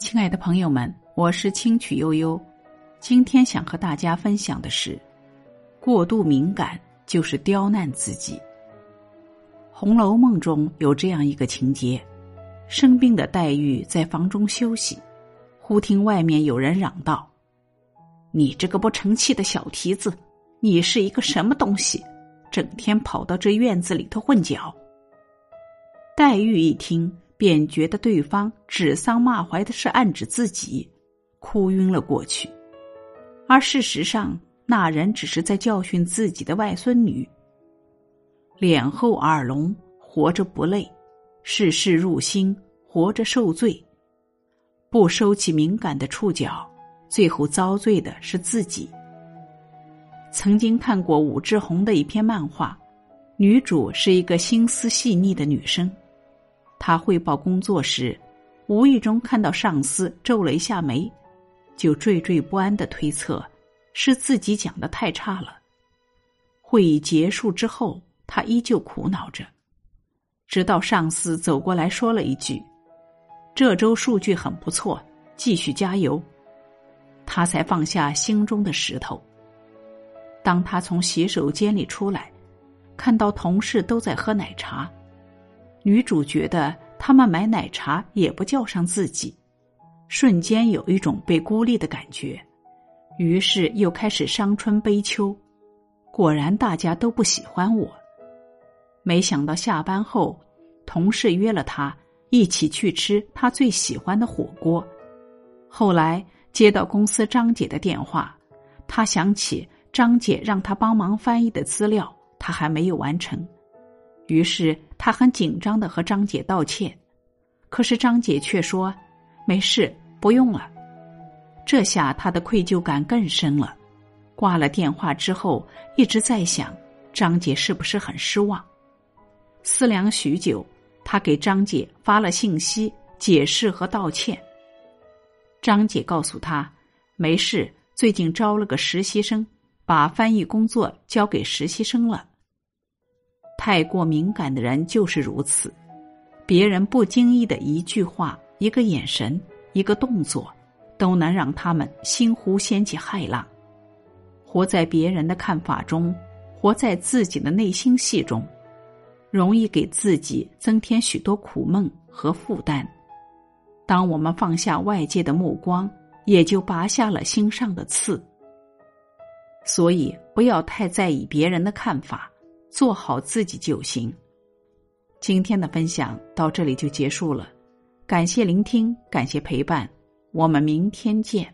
亲爱的朋友们，我是清曲悠悠，今天想和大家分享的是：过度敏感就是刁难自己。《红楼梦》中有这样一个情节：生病的黛玉在房中休息，忽听外面有人嚷道：“你这个不成器的小蹄子，你是一个什么东西？整天跑到这院子里头混搅。”黛玉一听。便觉得对方指桑骂槐的是暗指自己，哭晕了过去。而事实上，那人只是在教训自己的外孙女。脸厚耳聋，活着不累；事事入心，活着受罪。不收起敏感的触角，最后遭罪的是自己。曾经看过武志红的一篇漫画，女主是一个心思细腻的女生。他汇报工作时，无意中看到上司皱了一下眉，就惴惴不安的推测是自己讲的太差了。会议结束之后，他依旧苦恼着，直到上司走过来说了一句：“这周数据很不错，继续加油。”他才放下心中的石头。当他从洗手间里出来，看到同事都在喝奶茶。女主觉得他们买奶茶也不叫上自己，瞬间有一种被孤立的感觉，于是又开始伤春悲秋。果然大家都不喜欢我。没想到下班后，同事约了他一起去吃他最喜欢的火锅。后来接到公司张姐的电话，他想起张姐让他帮忙翻译的资料，他还没有完成。于是他很紧张的和张姐道歉，可是张姐却说：“没事，不用了。”这下他的愧疚感更深了。挂了电话之后，一直在想张姐是不是很失望。思量许久，他给张姐发了信息，解释和道歉。张姐告诉他：“没事，最近招了个实习生，把翻译工作交给实习生了。”太过敏感的人就是如此，别人不经意的一句话、一个眼神、一个动作，都能让他们心湖掀起骇浪。活在别人的看法中，活在自己的内心戏中，容易给自己增添许多苦闷和负担。当我们放下外界的目光，也就拔下了心上的刺。所以，不要太在意别人的看法。做好自己就行。今天的分享到这里就结束了，感谢聆听，感谢陪伴，我们明天见。